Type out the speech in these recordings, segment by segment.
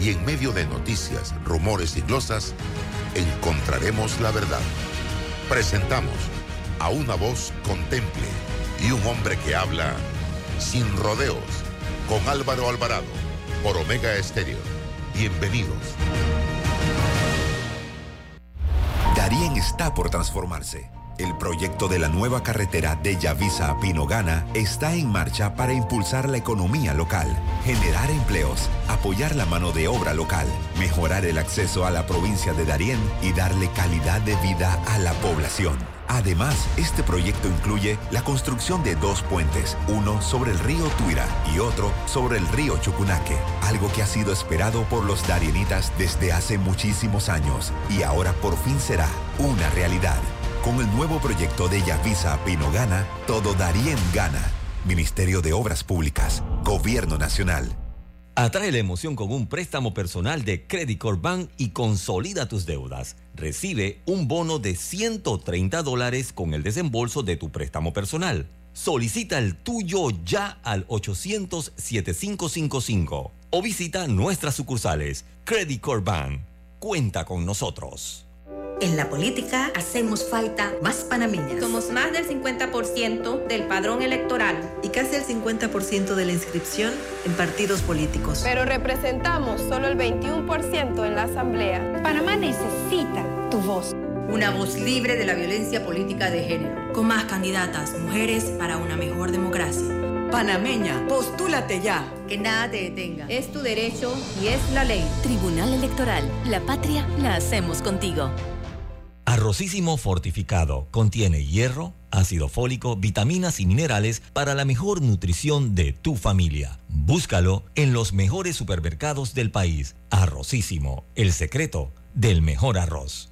y en medio de noticias, rumores y glosas, encontraremos la verdad. Presentamos a una voz contemple y un hombre que habla sin rodeos con Álvaro Alvarado por Omega Estéreo. Bienvenidos. Darien está por transformarse el proyecto de la nueva carretera de Yavisa a Pinogana está en marcha para impulsar la economía local, generar empleos, apoyar la mano de obra local, mejorar el acceso a la provincia de Darién y darle calidad de vida a la población. Además, este proyecto incluye la construcción de dos puentes, uno sobre el río Tuira y otro sobre el río Chucunaque, algo que ha sido esperado por los darienitas desde hace muchísimos años y ahora por fin será una realidad. Con el nuevo proyecto de Yavisa Pino Gana, todo Darien gana. Ministerio de Obras Públicas, Gobierno Nacional. Atrae la emoción con un préstamo personal de Credit Corp Bank y consolida tus deudas. Recibe un bono de 130 dólares con el desembolso de tu préstamo personal. Solicita el tuyo ya al 800-7555 o visita nuestras sucursales. Credit Corp Bank. Cuenta con nosotros. En la política hacemos falta más panameñas. Somos más del 50% del padrón electoral. Y casi el 50% de la inscripción en partidos políticos. Pero representamos solo el 21% en la Asamblea. Panamá necesita tu voz. Una voz libre de la violencia política de género. Con más candidatas mujeres para una mejor democracia. Panameña, postúlate ya. Que nada te detenga. Es tu derecho y es la ley. Tribunal Electoral. La patria la hacemos contigo. Arrocísimo fortificado contiene hierro, ácido fólico, vitaminas y minerales para la mejor nutrición de tu familia. Búscalo en los mejores supermercados del país. Arrocísimo, el secreto del mejor arroz.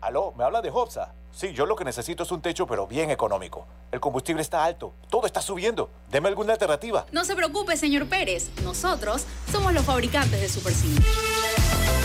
Aló, ¿me habla de Hopsa? Sí, yo lo que necesito es un techo, pero bien económico. El combustible está alto, todo está subiendo. Deme alguna alternativa. No se preocupe, señor Pérez. Nosotros somos los fabricantes de Super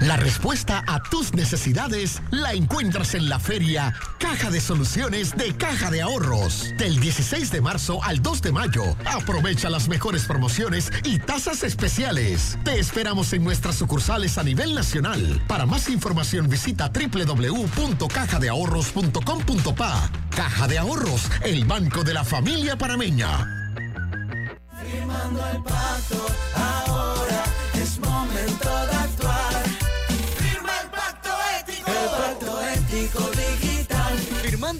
La respuesta a tus necesidades la encuentras en la feria Caja de Soluciones de Caja de Ahorros. Del 16 de marzo al 2 de mayo. Aprovecha las mejores promociones y tasas especiales. Te esperamos en nuestras sucursales a nivel nacional. Para más información visita www.cajadeahorros.com.pa. Caja de Ahorros, el banco de la familia parameña. Firmando el pacto, ahora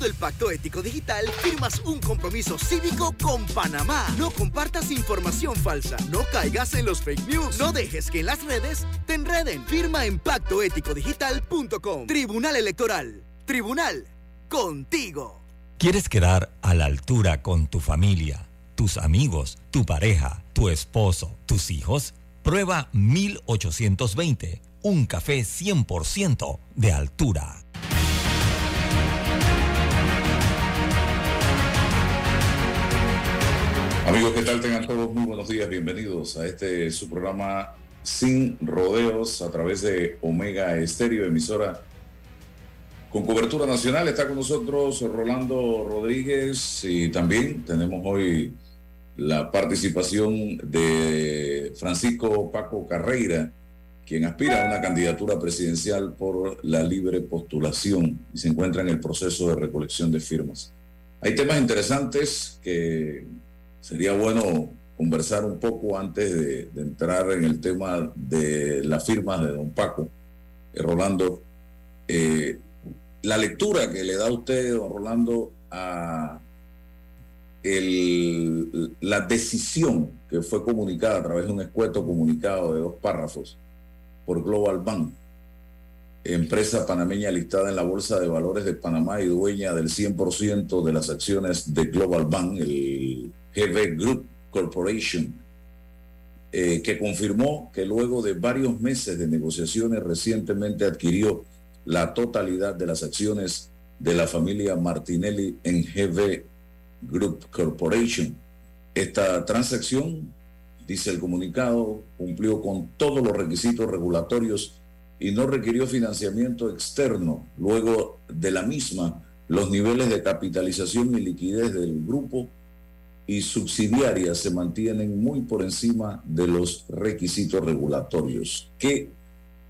el Pacto Ético Digital, firmas un compromiso cívico con Panamá. No compartas información falsa, no caigas en los fake news, no dejes que las redes te enreden. Firma en pactoeticodigital.com. Tribunal Electoral. Tribunal, contigo. ¿Quieres quedar a la altura con tu familia, tus amigos, tu pareja, tu esposo, tus hijos? Prueba 1820, un café 100% de altura. Amigos, ¿qué tal? Tengan todos muy buenos días. Bienvenidos a este su programa Sin Rodeos a través de Omega Estéreo, emisora con cobertura nacional. Está con nosotros Rolando Rodríguez y también tenemos hoy la participación de Francisco Paco Carreira, quien aspira a una candidatura presidencial por la libre postulación y se encuentra en el proceso de recolección de firmas. Hay temas interesantes que sería bueno conversar un poco antes de, entrar en el tema de las firmas de don Paco. Rolando, la lectura que le da usted, don Rolando, a la decisión que fue comunicada a través de un escueto comunicado de dos párrafos por Global Bank, empresa panameña listada en la Bolsa de Valores de Panamá y dueña del 100% de las acciones de Global Bank, el GV Group Corporation, eh, que confirmó que luego de varios meses de negociaciones recientemente adquirió la totalidad de las acciones de la familia Martinelli en GV Group Corporation. Esta transacción, dice el comunicado, cumplió con todos los requisitos regulatorios y no requirió financiamiento externo. Luego de la misma, los niveles de capitalización y liquidez del grupo y subsidiarias se mantienen muy por encima de los requisitos regulatorios. ¿Qué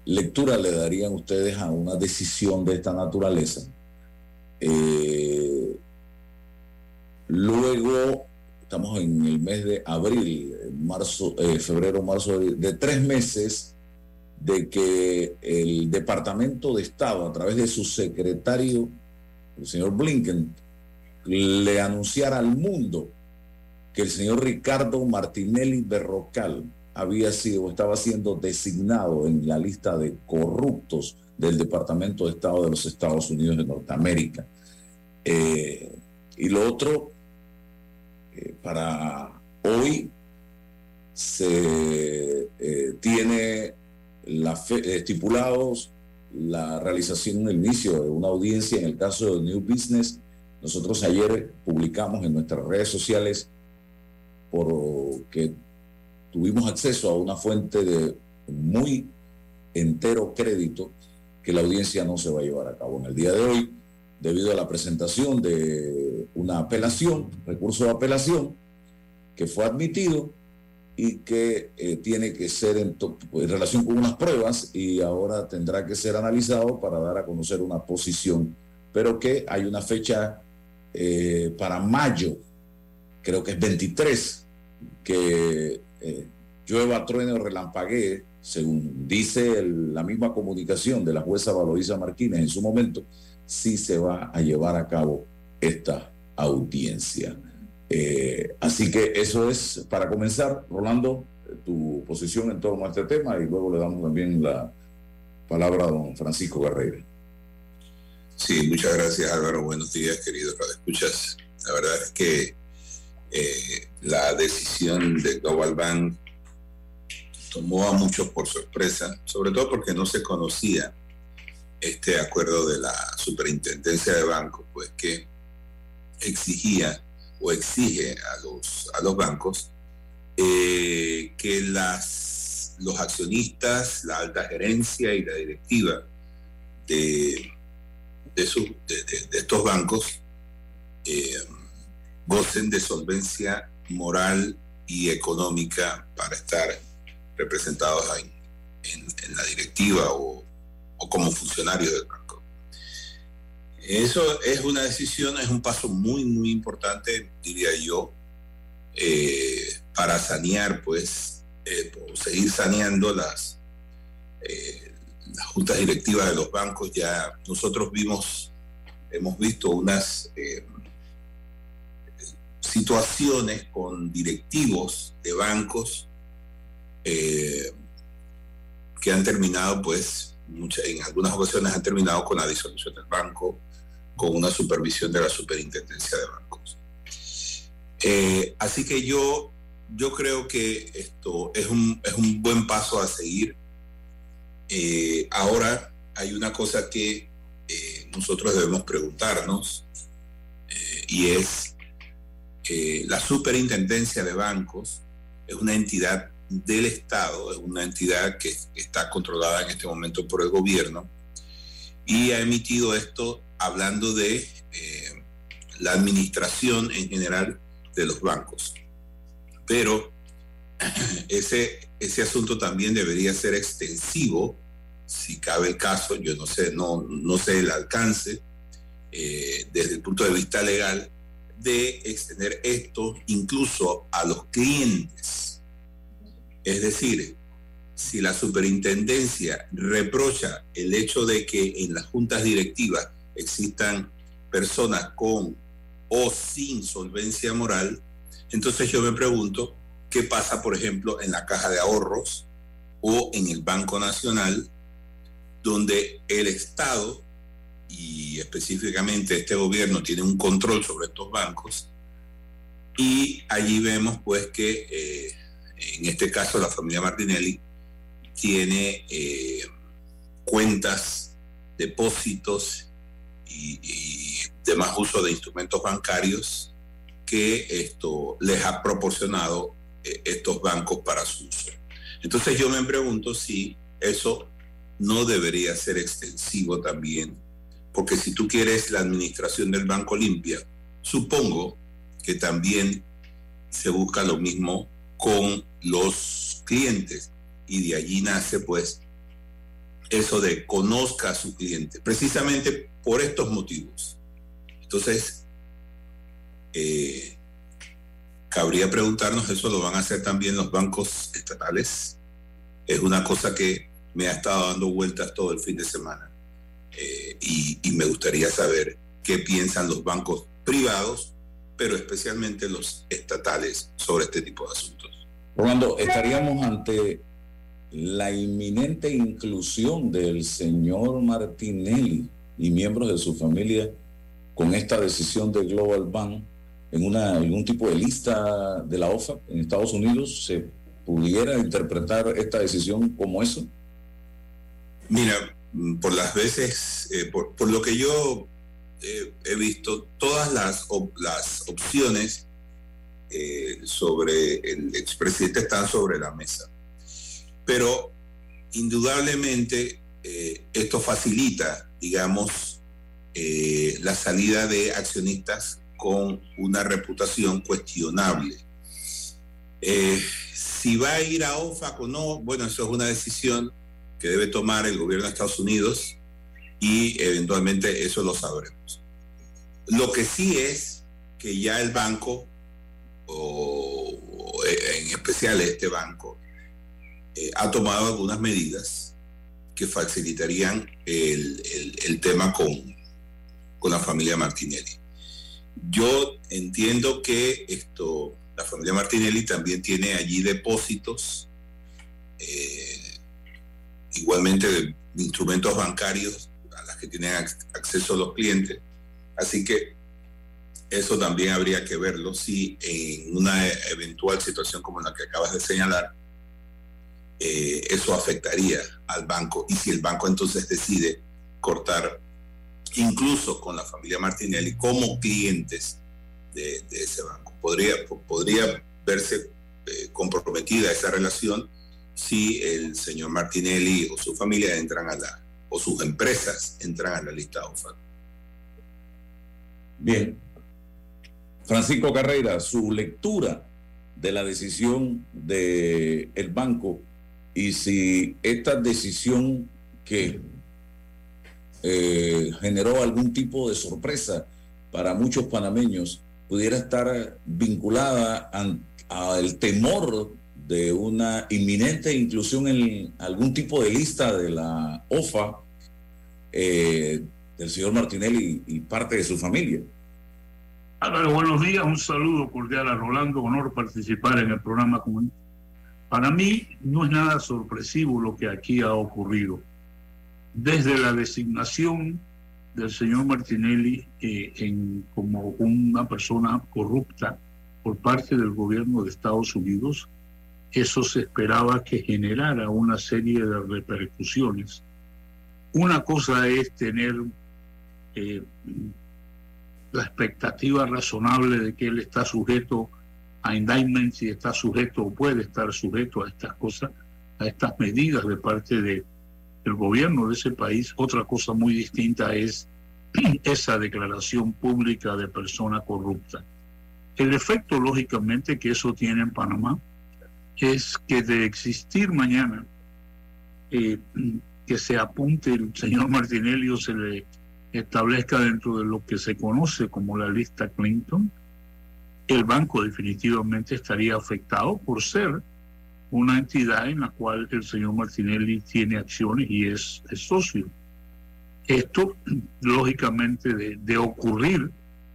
lectura le darían ustedes a una decisión de esta naturaleza? Eh, luego, estamos en el mes de abril, marzo, eh, febrero, marzo, de tres meses de que el Departamento de Estado, a través de su secretario, el señor Blinken, le anunciara al mundo que el señor Ricardo Martinelli Berrocal había sido, estaba siendo designado en la lista de corruptos del Departamento de Estado de los Estados Unidos de Norteamérica. Eh, y lo otro, eh, para hoy se eh, tiene la estipulados la realización, el inicio de una audiencia en el caso de New Business. Nosotros ayer publicamos en nuestras redes sociales porque tuvimos acceso a una fuente de muy entero crédito que la audiencia no se va a llevar a cabo en el día de hoy debido a la presentación de una apelación, recurso de apelación, que fue admitido y que eh, tiene que ser en, relación con unas pruebas y ahora tendrá que ser analizado para dar a conocer una posición, pero que hay una fecha eh, para mayo, creo que es 23, que eh, llueva, truene o relampaguee, según dice la misma comunicación de la jueza Valoriza Martínez en su momento, sí se va a llevar a cabo esta audiencia. Eh, así que eso es para comenzar, Rolando, tu posición en torno a este tema y luego le damos también la palabra a don Francisco Guerrero. Sí, muchas gracias Álvaro. Buenos días, queridos escuchas. La verdad es que eh, la decisión de Global Bank tomó a muchos por sorpresa, sobre todo porque no se conocía este acuerdo de la superintendencia de bancos, pues que exigía o exige a los, a los bancos eh, que las, los accionistas, la alta gerencia y la directiva de, de, de, estos bancos eh, gocen de solvencia moral y económica para estar representados en, la directiva o, o como funcionarios del banco. Eso es una decisión, es un paso muy, muy importante, diría yo, eh, para sanear, pues, eh, seguir saneando las, eh, las juntas directivas de los bancos. Ya nosotros vimos, hemos visto unas situaciones con directivos de bancos que han terminado, pues, en algunas ocasiones han terminado con la disolución del banco, con una supervisión de la superintendencia de bancos. Eh, así que yo, yo creo que esto es un, es un buen paso a seguir. Eh, ahora hay una cosa que eh, nosotros debemos preguntarnos y es que la superintendencia de bancos es una entidad del Estado, es una entidad que está controlada en este momento por el gobierno y ha emitido esto hablando de eh, la administración en general de los bancos. Pero ese, ese asunto también debería ser extensivo, si cabe el caso, yo no sé, no, no sé el alcance eh, desde el punto de vista legal, de extender esto incluso a los clientes. Es decir, si la superintendencia reprocha el hecho de que en las juntas directivas existan personas con o sin solvencia moral, entonces yo me pregunto qué pasa, por ejemplo, en la caja de ahorros o en el Banco Nacional, donde el Estado y específicamente este gobierno tiene un control sobre estos bancos y allí vemos pues que eh, en este caso la familia Martinelli tiene eh, cuentas, depósitos y, demás uso de instrumentos bancarios que esto les ha proporcionado eh, estos bancos para su uso. Entonces yo me pregunto si eso no debería ser extensivo también, porque si tú quieres la administración del banco limpia, supongo que también se busca lo mismo con los clientes y de allí nace pues eso de conozca a su cliente, precisamente por estos motivos. Entonces, eh, cabría preguntarnos, ¿eso lo van a hacer también los bancos estatales? Es una cosa que me ha estado dando vueltas todo el fin de semana eh, y, y me gustaría saber qué piensan los bancos privados, pero especialmente los estatales sobre este tipo de asuntos. Rolando, estaríamos ante la inminente inclusión del señor Martinelli y miembros de su familia con esta decisión de Global Bank en una, algún tipo de lista de la OFA en Estados Unidos, ¿se pudiera interpretar esta decisión como eso? Mira, por las veces, eh, por, por, lo que yo eh, he visto, todas las, op las opciones eh, sobre el expresidente están sobre la mesa. Pero indudablemente esto facilita, digamos, la salida de accionistas con una reputación cuestionable. Si va a ir a OFAC o no, bueno, eso es una decisión que debe tomar el gobierno de Estados Unidos y eventualmente eso lo sabremos. Lo que sí es que ya el banco, o, o en especial este banco, eh, ha tomado algunas medidas que facilitarían el, el, el tema con, con la familia Martinelli. Yo entiendo que esto, la familia Martinelli también tiene allí depósitos, eh, igualmente de instrumentos bancarios a los que tienen acceso los clientes. Así que eso también habría que verlo si en una eventual situación como la que acabas de señalar, eh, eso afectaría al banco y si el banco entonces decide cortar incluso con la familia Martinelli como clientes de, de ese banco. Podría, podría verse eh, comprometida esa relación si el señor Martinelli o su familia entran a la, o sus empresas entran a la lista OFAC. Bien. Francisco Carrera, su lectura de la decisión del el banco y si esta decisión que eh, generó algún tipo de sorpresa para muchos panameños pudiera estar vinculada al temor de una inminente inclusión en algún tipo de lista de la OFA eh, del señor Martinelli y, y parte de su familia. Álvaro, buenos días, un saludo cordial a Rolando, honor participar en el programa con para mí no es nada sorpresivo lo que aquí ha ocurrido. Desde la designación del señor Martinelli eh, en, como una persona corrupta por parte del gobierno de Estados Unidos, eso se esperaba que generara una serie de repercusiones. Una cosa es tener eh, la expectativa razonable de que él está sujeto a indictments y está sujeto o puede estar sujeto a estas cosas, a estas medidas de parte de, del gobierno de ese país. Otra cosa muy distinta es esa declaración pública de persona corrupta. El efecto, lógicamente, que eso tiene en Panamá es que de existir mañana eh, que se apunte el señor Martinelli o se le establezca dentro de lo que se conoce como la lista Clinton, el banco definitivamente estaría afectado por ser una entidad en la cual el señor Martinelli tiene acciones y es, socio. Esto, lógicamente, de, de, ocurrir,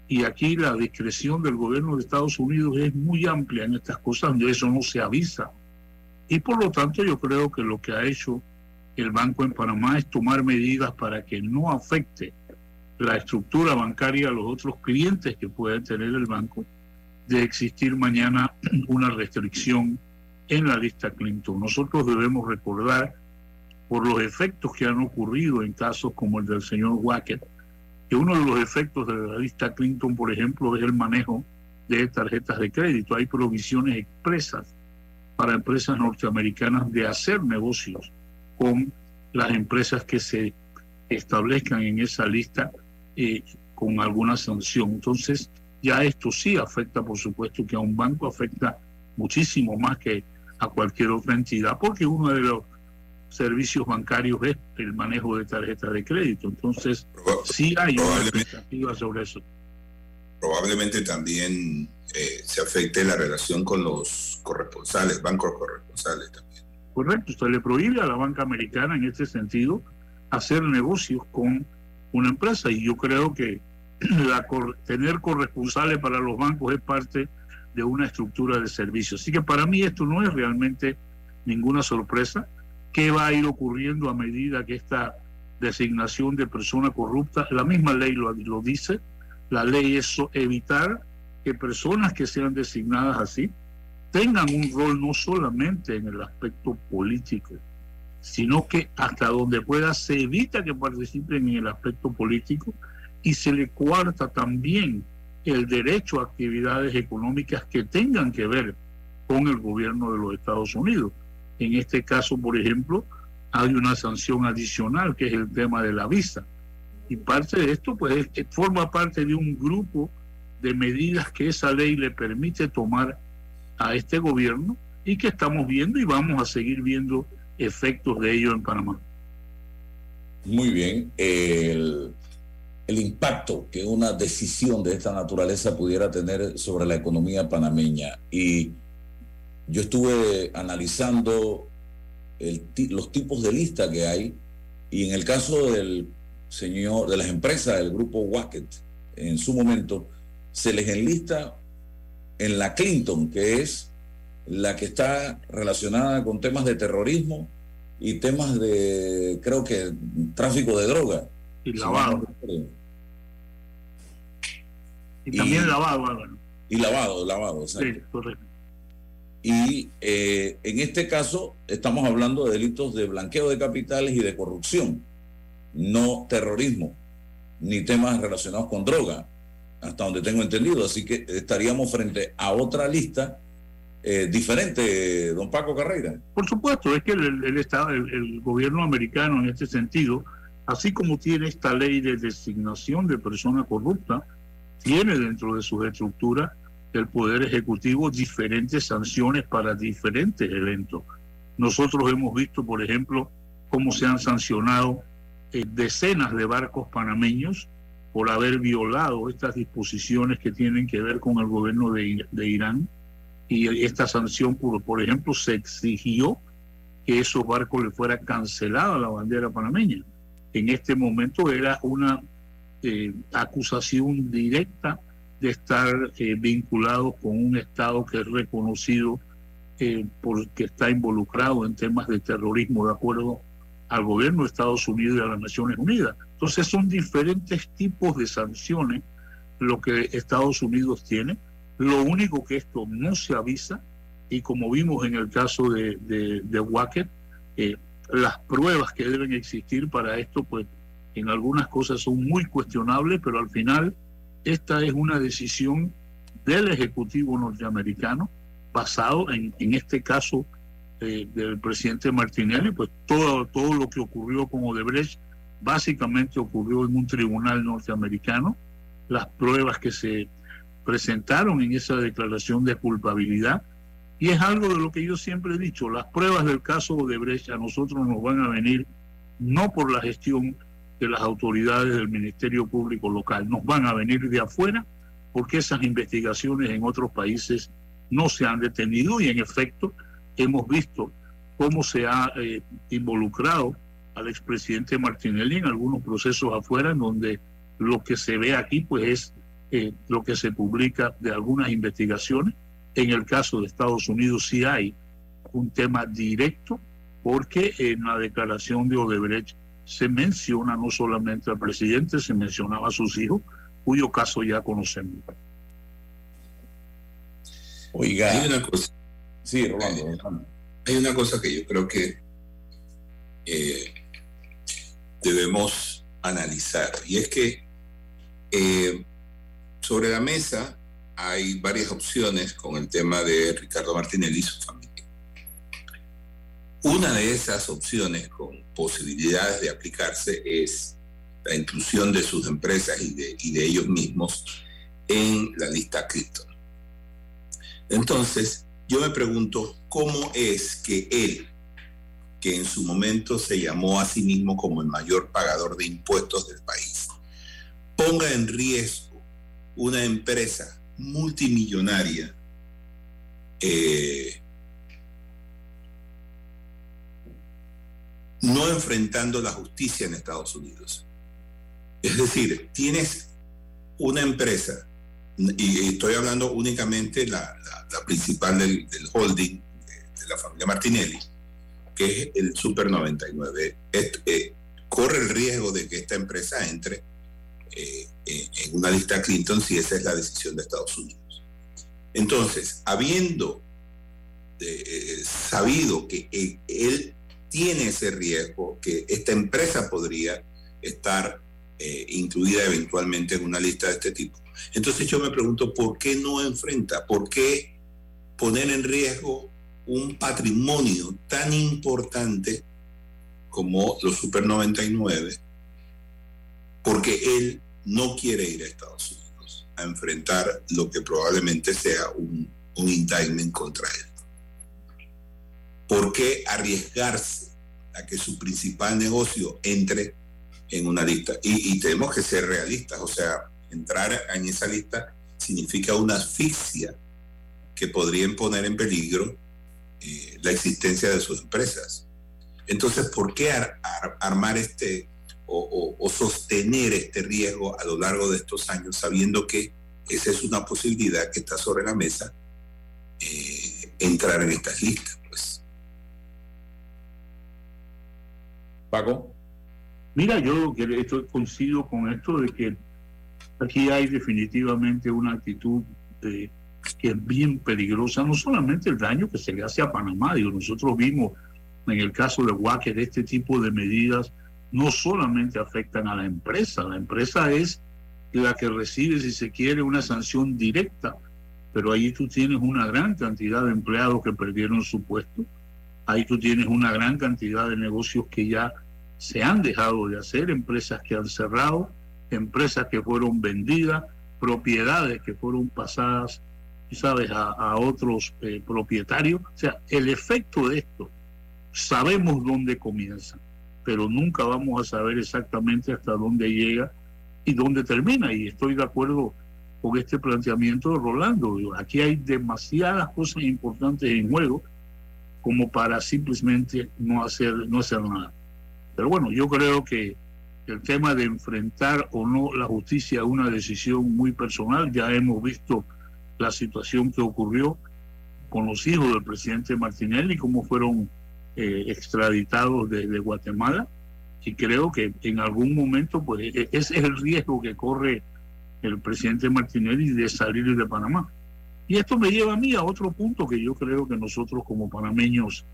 y aquí la discreción del gobierno de Estados Unidos es muy amplia en estas cosas, donde eso no se avisa. Y por lo tanto yo creo que lo que ha hecho el Banco en Panamá es tomar medidas para que no afecte la estructura bancaria a los otros clientes que puede tener el banco de existir mañana una restricción en la lista Clinton. Nosotros debemos recordar, por los efectos que han ocurrido en casos como el del señor Wacker, que uno de los efectos de la lista Clinton, por ejemplo, es el manejo de tarjetas de crédito. Hay provisiones expresas para empresas norteamericanas de hacer negocios con las empresas que se establezcan en esa lista eh, con alguna sanción. Entonces, ya esto sí afecta, por supuesto, que a un banco afecta muchísimo más que a cualquier otra entidad, porque uno de los servicios bancarios es el manejo de tarjetas de crédito. Entonces, sí hay una expectativa sobre eso. Probablemente también eh, se afecte la relación con los corresponsales, bancos corresponsales también. Correcto, se le prohíbe a la banca americana en este sentido hacer negocios con una empresa y yo creo que la, tener corresponsales para los bancos es parte de una estructura de servicios. Así que para mí esto no es realmente ninguna sorpresa. ¿Qué va a ir ocurriendo a medida que esta designación de persona corrupta, la misma ley lo, lo dice, la ley es evitar que personas que sean designadas así tengan un rol no solamente en el aspecto político, sino que hasta donde pueda se evita que participen en el aspecto político y se le cuarta también el derecho a actividades económicas que tengan que ver con el gobierno de los Estados Unidos. En este caso, por ejemplo, hay una sanción adicional que es el tema de la visa. Y parte de esto, pues, forma parte de un grupo de medidas que esa ley le permite tomar a este gobierno y que estamos viendo y vamos a seguir viendo efectos de ello en Panamá. Muy bien. El, el impacto que una decisión de esta naturaleza pudiera tener sobre la economía panameña. Y yo estuve analizando los tipos de lista que hay y en el caso del señor de las empresas del grupo Wacket en su momento se les enlista en la Clinton que es la que está relacionada con temas de terrorismo y temas de creo que tráfico de droga y lavado. Y, también lavado, Y lavado, lavado, Sí, correcto. Y eh, en este caso estamos hablando de delitos de blanqueo de capitales y de corrupción, no terrorismo, ni temas relacionados con droga, hasta donde tengo entendido. Así que estaríamos frente a otra lista eh, diferente, don Paco Carreira. Por supuesto, es que el, Estado, el gobierno americano en este sentido así como tiene esta ley de designación de persona corrupta, tiene dentro de sus estructuras el Poder Ejecutivo diferentes sanciones para diferentes eventos. Nosotros hemos visto, por ejemplo, cómo se han sancionado eh, decenas de barcos panameños por haber violado estas disposiciones que tienen que ver con el gobierno de, Irán. Y esta sanción, por, por ejemplo, se exigió que esos barcos le fuera cancelada la bandera panameña en este momento era una eh, acusación directa de estar eh, vinculados con un Estado que es reconocido eh, porque está involucrado en temas de terrorismo de acuerdo al gobierno de Estados Unidos y a las Naciones Unidas. Entonces son diferentes tipos de sanciones lo que Estados Unidos tiene. Lo único que esto no se avisa, y como vimos en el caso de, de, de Wacker, eh, las pruebas que deben existir para esto, pues en algunas cosas son muy cuestionables, pero al final esta es una decisión del Ejecutivo norteamericano basado en, en este caso eh, del presidente Martinelli, pues todo, todo lo que ocurrió con Odebrecht básicamente ocurrió en un tribunal norteamericano, las pruebas que se presentaron en esa declaración de culpabilidad y es algo de lo que yo siempre he dicho, las pruebas del caso de Brecha a nosotros nos van a venir no por la gestión de las autoridades del Ministerio Público local, nos van a venir de afuera porque esas investigaciones en otros países no se han detenido y en efecto hemos visto cómo se ha eh, involucrado al expresidente Martinelli en algunos procesos afuera, en donde lo que se ve aquí pues es eh, lo que se publica de algunas investigaciones. En el caso de Estados Unidos sí hay un tema directo, porque en la declaración de Odebrecht se menciona no solamente al presidente, se mencionaba a sus hijos, cuyo caso ya conocemos. Oiga, hay una cosa. Sí, Rolando. Hay una cosa que yo creo que eh, debemos analizar y es que eh, sobre la mesa hay varias opciones con el tema de Ricardo Martinelli y su familia. Una de esas opciones con posibilidades de aplicarse es la inclusión de sus empresas y de, y de ellos mismos en la lista cripto. Entonces, yo me pregunto, ¿cómo es que él, que en su momento se llamó a sí mismo como el mayor pagador de impuestos del país, ponga en riesgo una empresa multimillonaria eh, no enfrentando la justicia en Estados Unidos. Es decir, tienes una empresa, y estoy hablando únicamente la, la, principal del, holding de, la familia Martinelli, que es el Super 99. Eh, corre el riesgo de que esta empresa entre eh, en una lista Clinton si esa es la decisión de Estados Unidos. Entonces, habiendo eh, sabido que él tiene ese riesgo, que esta empresa podría estar eh, incluida eventualmente en una lista de este tipo. Entonces yo me pregunto, ¿por qué no enfrenta? ¿Por qué poner en riesgo un patrimonio tan importante como los Super 99? Porque él no quiere ir a Estados Unidos a enfrentar lo que probablemente sea un, un indictment contra él. ¿Por qué arriesgarse a que su principal negocio entre en una lista? Y, tenemos que ser realistas, o sea, entrar en esa lista significa una asfixia que podría poner en peligro eh, la existencia de sus empresas. Entonces, ¿por qué armar este o, sostener este riesgo a lo largo de estos años sabiendo que esa es una posibilidad que está sobre la mesa, eh, entrar en estas listas? Paco. Mira, yo estoy, coincido con esto de que aquí hay definitivamente una actitud que es bien peligrosa, no solamente el daño que se le hace a Panamá, digo, nosotros vimos en el caso de Wacker este tipo de medidas no solamente afectan a la empresa, la empresa es la que recibe, si se quiere, una sanción directa, pero ahí tú tienes una gran cantidad de empleados que perdieron su puesto, ahí tú tienes una gran cantidad de negocios que ya se han dejado de hacer, empresas que han cerrado, empresas que fueron vendidas, propiedades que fueron pasadas, sabes, a, otros eh, propietarios. O sea, el efecto de esto, sabemos dónde comienza, pero nunca vamos a saber exactamente hasta dónde llega y dónde termina. Y estoy de acuerdo con este planteamiento de Rolando. Aquí hay demasiadas cosas importantes en juego como para simplemente no hacer, no hacer nada. Pero bueno, yo creo que el tema de enfrentar o no la justicia es una decisión muy personal. Ya hemos visto la situación que ocurrió con los hijos del presidente Martinelli, cómo fueron eh, extraditados de, Guatemala. Y creo que en algún momento, pues e, ese es el riesgo que corre el presidente Martinelli de salir de Panamá. Y esto me lleva a mí a otro punto que yo creo que nosotros como panameños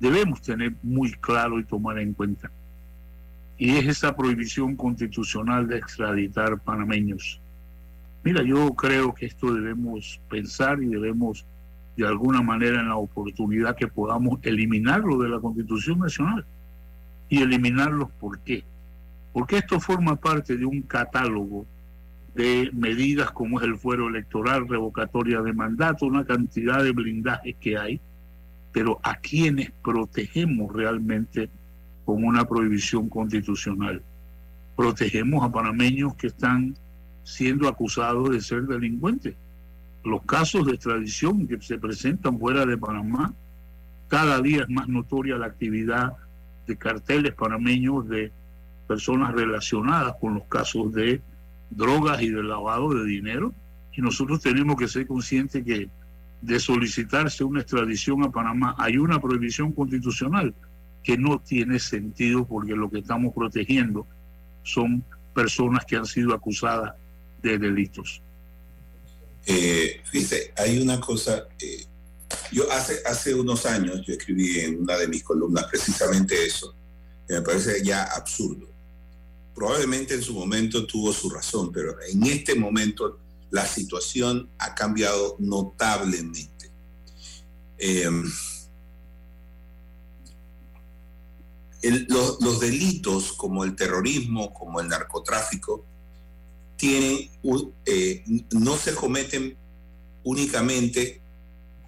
debemos tener muy claro y tomar en cuenta. Y es esa prohibición constitucional de extraditar panameños. Mira, yo creo que esto debemos pensar y debemos de alguna manera en la oportunidad que podamos eliminarlo de la Constitución Nacional. Y eliminarlos, ¿por qué? Porque esto forma parte de un catálogo de medidas como es el fuero electoral, revocatoria de mandato, una cantidad de blindajes que hay pero a quienes protegemos realmente con una prohibición constitucional. Protegemos a panameños que están siendo acusados de ser delincuentes. Los casos de extradición que se presentan fuera de Panamá cada día es más notoria la actividad de carteles panameños de personas relacionadas con los casos de drogas y de lavado de dinero. Y nosotros tenemos que ser conscientes que de solicitarse una extradición a Panamá hay una prohibición constitucional que no tiene sentido porque lo que estamos protegiendo son personas que han sido acusadas de delitos. Eh, hay una cosa, eh, yo hace, hace unos años yo escribí en una de mis columnas precisamente eso, me parece ya absurdo. Probablemente en su momento tuvo su razón, pero en este momento la situación ha cambiado notablemente. Em, los, delitos como el terrorismo, como el narcotráfico, tienen, eh, no se cometen únicamente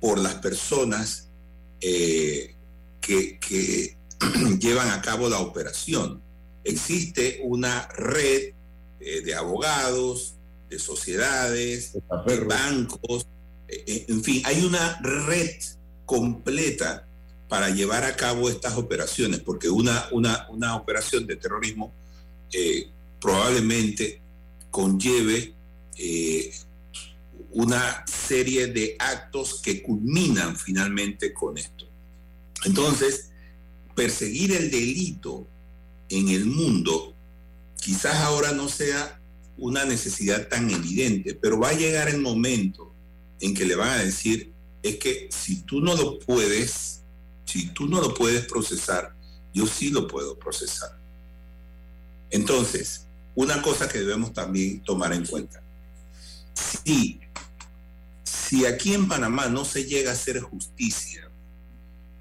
por las personas eh, que, que llevan a cabo la operación. Existe una red eh, de abogados, de sociedades, de bancos, en fin, hay una red completa para llevar a cabo estas operaciones, porque una, una, una operación de terrorismo eh, probablemente conlleve eh, una serie de actos que culminan finalmente con esto. Entonces, perseguir el delito en el mundo quizás ahora no sea una necesidad tan evidente, pero va a llegar el momento en que le van a decir, es que si tú no lo puedes si tú no lo puedes procesar, yo sí lo puedo procesar. Entonces, una cosa que debemos también tomar en cuenta. Si, si aquí en Panamá no se llega a hacer justicia,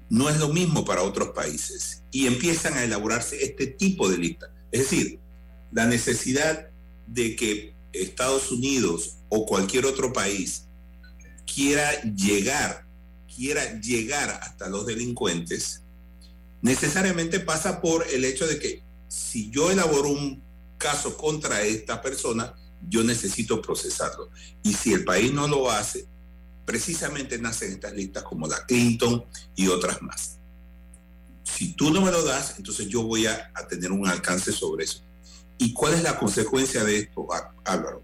no es lo mismo para otros países y empiezan a elaborarse este tipo de listas. Es decir, la necesidad de que Estados Unidos o cualquier otro país quiera llegar quiera llegar hasta los delincuentes, necesariamente pasa por el hecho de que si yo elaboro un caso contra esta persona, yo necesito procesarlo. Y si el país no lo hace, precisamente nacen estas listas como la Clinton y otras más. Si tú no me lo das, entonces yo voy a, tener un alcance sobre eso. ¿Y cuál es la consecuencia de esto, Álvaro?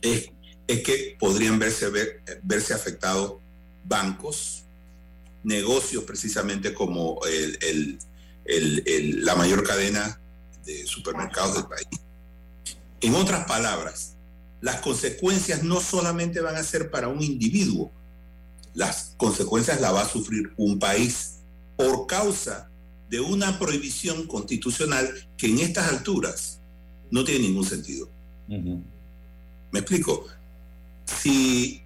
Es, es que podrían verse, verse afectados bancos, negocios precisamente como la mayor cadena de supermercados del país. En otras palabras, las consecuencias no solamente van a ser para un individuo, las consecuencias las va a sufrir un país por causa de una prohibición constitucional que en estas alturas no tiene ningún sentido. ¿Me explico? Si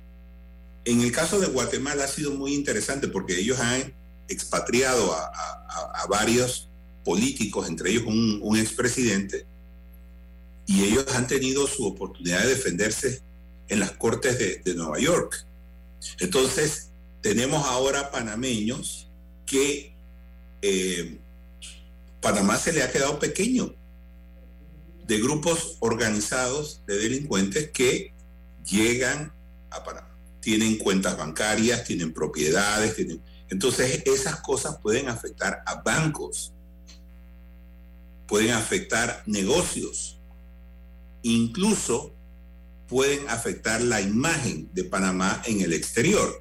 en el caso de Guatemala ha sido muy interesante porque ellos han expatriado a, varios políticos, entre ellos un, expresidente, y ellos han tenido su oportunidad de defenderse en las cortes de, Nueva York. Entonces, tenemos ahora panameños que eh, Panamá se le ha quedado pequeño de grupos organizados de delincuentes que llegan a Panamá tienen cuentas bancarias, tienen propiedades, tienen... Entonces esas cosas pueden afectar a bancos, pueden afectar negocios, incluso pueden afectar la imagen de Panamá en el exterior,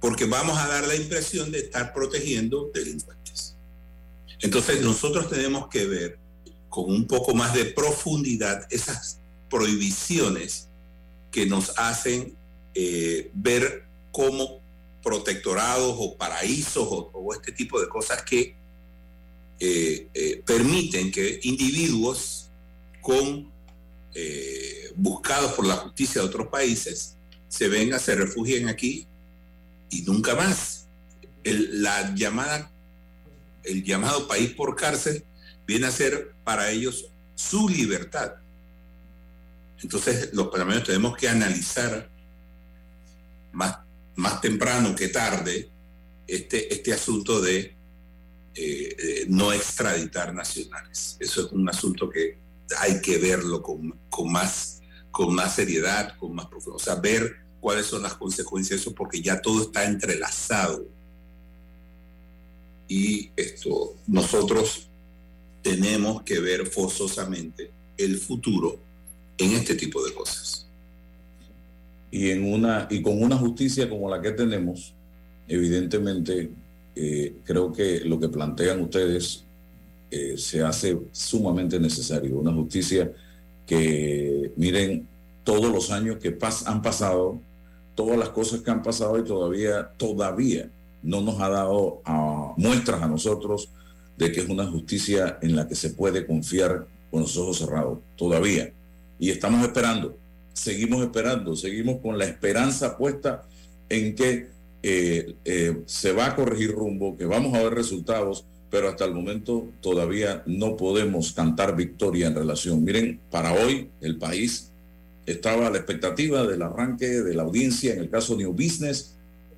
porque vamos a dar la impresión de estar protegiendo delincuentes. Entonces nosotros tenemos que ver con un poco más de profundidad esas prohibiciones que nos hacen eh, ver cómo protectorados o paraísos o, este tipo de cosas que eh, eh, permiten que individuos buscados por la justicia de otros países se vengan, se refugien aquí y nunca más. la llamada, el llamado país por cárcel viene a ser para ellos su libertad. Entonces los panameños tenemos que analizar más, más temprano que tarde este, este asunto de eh, no extraditar nacionales. Eso es un asunto que hay que verlo con, con, más, con más seriedad, con más profundidad. O sea, ver cuáles son las consecuencias de eso, porque ya todo está entrelazado. y esto nosotros tenemos que ver forzosamente el futuro en este tipo de cosas. Y en una y con una justicia como la que tenemos, evidentemente eh, creo que lo que plantean ustedes eh, se hace sumamente necesario. Una justicia que miren todos los años que han pasado, todas las cosas que han pasado y todavía, todavía no nos ha dado muestras a nosotros de que es una justicia en la que se puede confiar con los ojos cerrados, todavía. Y estamos esperando, seguimos esperando, seguimos con la esperanza puesta en que eh, eh, se va a corregir rumbo, que vamos a ver resultados, pero hasta el momento todavía no podemos cantar victoria en relación. Miren, para hoy el país estaba a la expectativa del arranque de la audiencia en el caso New Business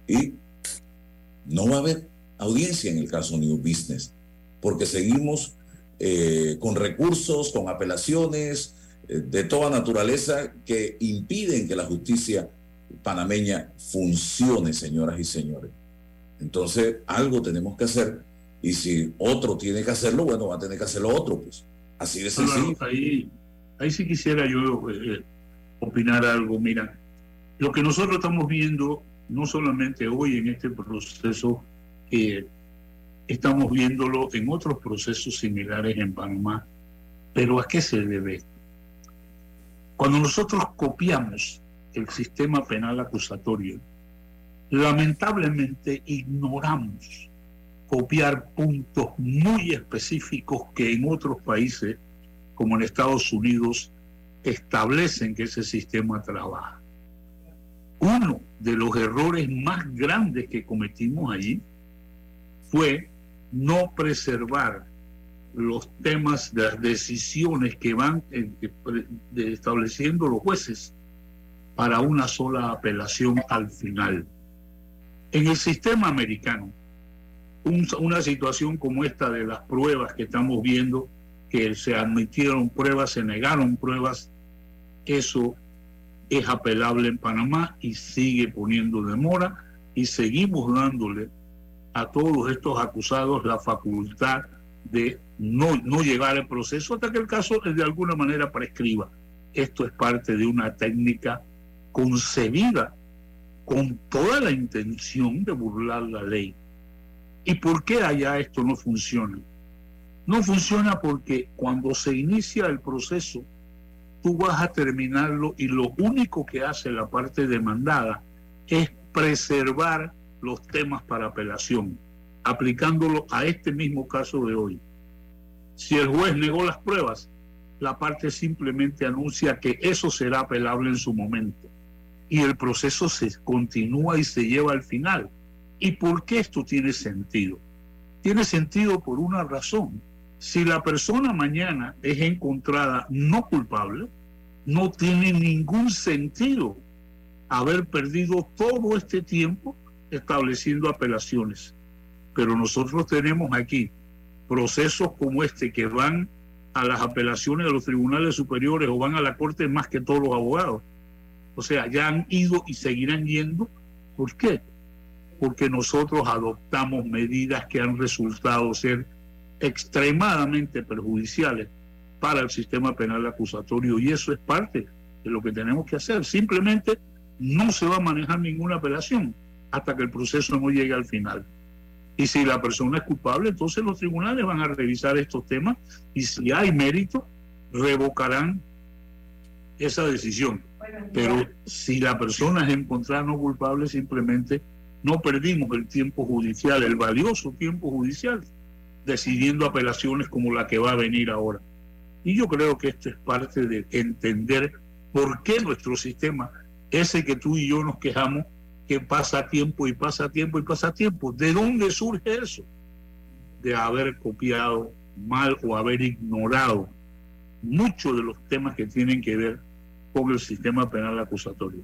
y no va a haber audiencia en el caso New Business, porque seguimos eh, con recursos, con apelaciones de toda naturaleza que impiden que la justicia panameña funcione, señoras y señores. Entonces, algo tenemos que hacer y si otro tiene que hacerlo, bueno, va a tener que hacerlo otro, pues. Así de sencillo. ahí, ahí sí quisiera yo eh, opinar algo. Mira, lo que nosotros estamos viendo no solamente hoy en este proceso, eh, estamos viéndolo en otros procesos similares en Panamá. Pero ¿a qué se debe? Cuando nosotros copiamos el sistema penal acusatorio, lamentablemente ignoramos copiar puntos muy específicos que en otros países, como en Estados Unidos, establecen que ese sistema trabaja. Uno de los errores más grandes que cometimos allí fue no preservar los temas de las decisiones que van estableciendo los jueces para una sola apelación al final. En el sistema americano, una situación como esta de las pruebas que estamos viendo, que se admitieron pruebas, se negaron pruebas, eso es apelable en Panamá y sigue poniendo demora y seguimos dándole a todos estos acusados la facultad de no, no llegar al proceso hasta que el caso de alguna manera prescriba. Esto es parte de una técnica concebida con toda la intención de burlar la ley. ¿Y por qué allá esto no funciona? No funciona porque cuando se inicia el proceso, tú vas a terminarlo y lo único que hace la parte demandada es preservar los temas para apelación, aplicándolo a este mismo caso de hoy. Si el juez negó las pruebas, la parte simplemente anuncia que eso será apelable en su momento y el proceso se continúa y se lleva al final. ¿Y por qué esto tiene sentido? Tiene sentido por una razón. Si la persona mañana es encontrada no culpable, no tiene ningún sentido haber perdido todo este tiempo estableciendo apelaciones. Pero nosotros tenemos aquí procesos como este que van a las apelaciones de los tribunales superiores o van a la corte más que todos los abogados. O sea, ya han ido y seguirán yendo. ¿Por qué? porque nosotros adoptamos medidas que han resultado ser extremadamente perjudiciales para el sistema penal acusatorio y eso es parte de lo que tenemos que hacer. Simplemente no se va a manejar ninguna apelación hasta que el proceso no llegue al final. Y si la persona es culpable, entonces los tribunales van a revisar estos temas y si hay mérito, revocarán esa decisión. Pero si la persona es encontrada no culpable, simplemente no perdimos el tiempo judicial, el valioso tiempo judicial, decidiendo apelaciones como la que va a venir ahora. Y yo creo que esto es parte de entender por qué nuestro sistema, ese que tú y yo nos quejamos, que pasa tiempo y pasa tiempo y pasa tiempo, ¿de dónde surge eso? De haber copiado mal o haber ignorado muchos de los temas que tienen que ver con el sistema penal acusatorio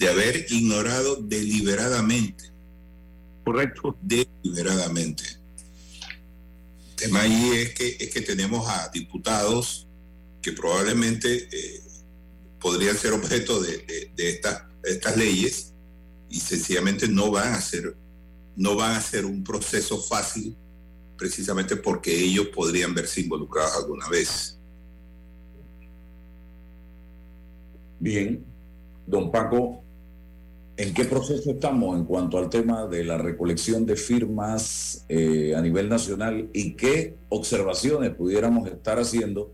de haber ignorado deliberadamente. Correcto. Deliberadamente. El tema ahí es que, es que tenemos a diputados que probablemente eh, podrían ser objeto de, estas, estas leyes y sencillamente no van a ser no van a ser un proceso fácil precisamente porque ellos podrían verse involucrados alguna vez. Bien, don Paco, ¿en qué proceso estamos en cuanto al tema de la recolección de firmas eh, a nivel nacional y qué observaciones pudiéramos estar haciendo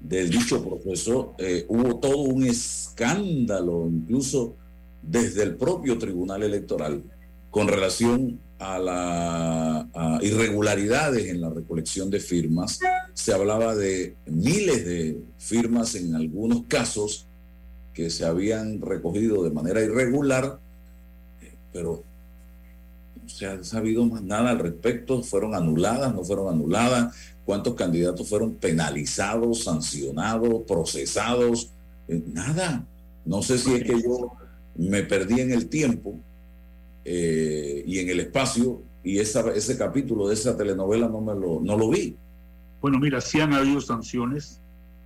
del dicho proceso? Eh, hubo todo un escándalo, incluso desde el propio Tribunal Electoral, con relación a las irregularidades en la recolección de firmas. Se hablaba de miles de firmas en algunos casos que se habían recogido de manera irregular, pero no se ha sabido más nada al respecto. ¿Fueron anuladas? ¿No fueron anuladas? ¿Cuántos candidatos fueron penalizados, sancionados, procesados? Eh, nada. No sé si es que yo me perdí en el tiempo eh, y en el espacio y esa, ese capítulo de esa telenovela no, me lo, no lo vi. Bueno, mira, sí han habido sanciones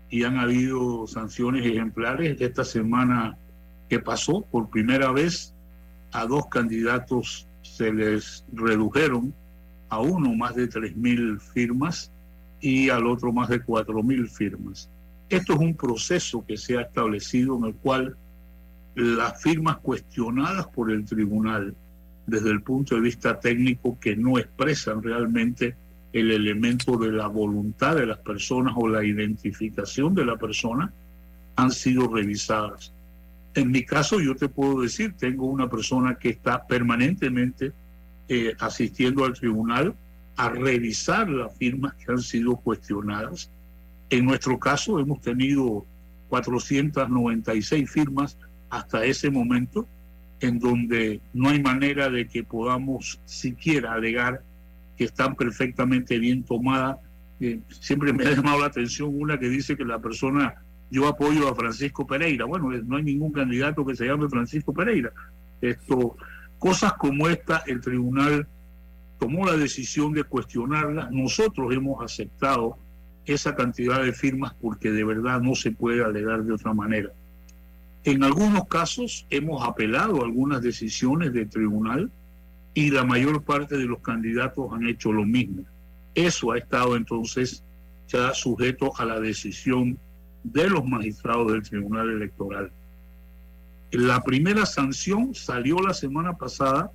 y han habido sanciones ejemplares. Esta semana que pasó, por primera vez, a dos candidatos se les redujeron a uno más de 3.000 firmas y al otro más de 4.000 firmas. Esto es un proceso que se ha establecido en el cual las firmas cuestionadas por el tribunal desde el punto de vista técnico que no expresan realmente el elemento de la voluntad de las personas o la identificación de la persona han sido revisadas. En mi caso, yo te puedo decir, tengo una persona que está permanentemente eh, asistiendo al tribunal a revisar las firmas que han sido cuestionadas. En nuestro caso, hemos tenido 496 firmas hasta ese momento en donde no hay manera de que podamos siquiera alegar que están perfectamente bien tomadas. Eh, siempre me ha llamado la atención una que dice que la persona, yo apoyo a Francisco Pereira. Bueno, no hay ningún candidato que se llame Francisco Pereira. Esto, cosas como esta, el tribunal tomó la decisión de cuestionarlas. Nosotros hemos aceptado esa cantidad de firmas porque de verdad no se puede alegar de otra manera. En algunos casos hemos apelado a algunas decisiones del tribunal y la mayor parte de los candidatos han hecho lo mismo. Eso ha estado entonces ya sujeto a la decisión de los magistrados del Tribunal Electoral. La primera sanción salió la semana pasada,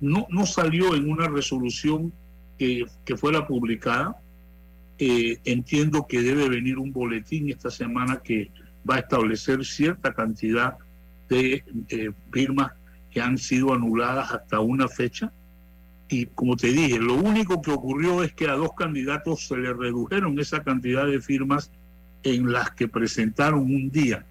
no, no salió en una resolución que, que fuera publicada. Eh, entiendo que debe venir un boletín esta semana que va a establecer cierta cantidad de eh, firmas que han sido anuladas hasta una fecha. Y como te dije, lo único que ocurrió es que a dos candidatos se les redujeron esa cantidad de firmas en las que presentaron un día.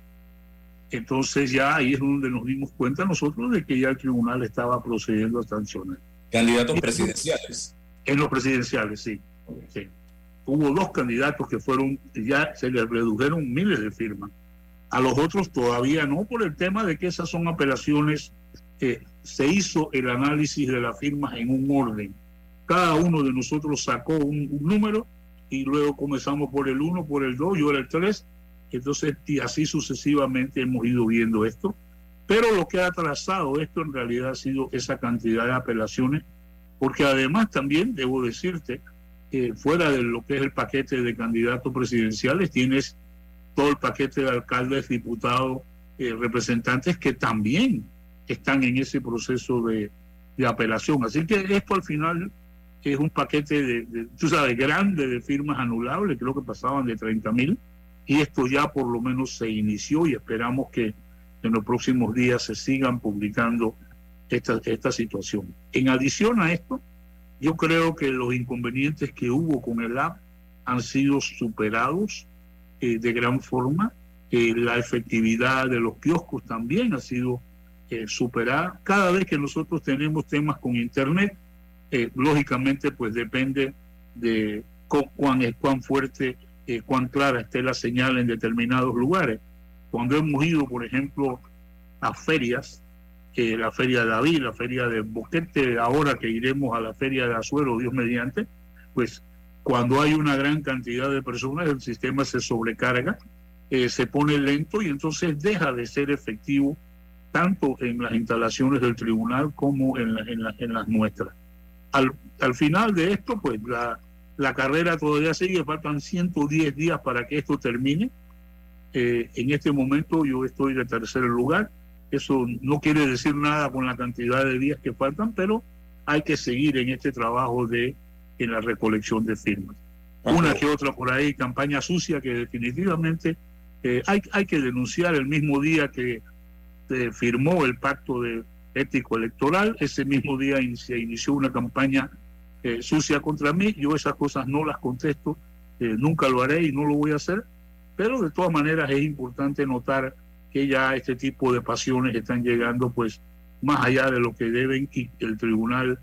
Entonces ya ahí es donde nos dimos cuenta nosotros de que ya el tribunal estaba procediendo a sancionar. Candidatos presidenciales. En los presidenciales, sí. sí. Hubo dos candidatos que fueron, ya se les redujeron miles de firmas. A los otros todavía no, por el tema de que esas son apelaciones que se hizo el análisis de las firmas en un orden. Cada uno de nosotros sacó un, número y luego comenzamos por el 1, por el 2, yo era el 3. Entonces, y así sucesivamente hemos ido viendo esto. Pero lo que ha atrasado esto en realidad ha sido esa cantidad de apelaciones, porque además también debo decirte que fuera de lo que es el paquete de candidatos presidenciales, tienes todo el paquete de alcaldes, diputados, eh, representantes que también están en ese proceso de, apelación. Así que esto al final es un paquete de, tú sabes, grande de firmas anulables, creo que pasaban de 30 mil, y esto ya por lo menos se inició y esperamos que en los próximos días se sigan publicando esta, esta situación. En adición a esto, yo creo que los inconvenientes que hubo con el app han sido superados eh, de gran forma. Eh, la efectividad de los kioscos también ha sido eh, superada. Cada vez que nosotros tenemos temas con Internet, lógicamente pues depende de cuán, cuán fuerte, cuán clara esté la señal en determinados lugares. Cuando hemos ido, por ejemplo, a ferias, la feria de David, la feria de Boquete, ahora que iremos a la feria de Azuero, Dios mediante, pues cuando hay una gran cantidad de personas, el sistema se sobrecarga, eh, se pone lento y entonces deja de ser efectivo tanto en las instalaciones del tribunal como en, en, las nuestras. al, al final de esto, pues la, la carrera todavía sigue, faltan 110 días para que esto termine. Eh, en este momento yo estoy de tercer lugar. Eso no quiere decir nada con la cantidad de días que faltan, pero hay que seguir en este trabajo de en la recolección de firmas. Una que otra por ahí, campaña sucia que definitivamente eh, hay, hay que denunciar el mismo día que se firmó el pacto de ético electoral, ese mismo día se inició una campaña eh, sucia contra mí, yo esas cosas no las contesto, eh, nunca lo haré y no lo voy a hacer, pero de todas maneras es importante notar que ya este tipo de pasiones están llegando pues más allá de lo que deben y el tribunal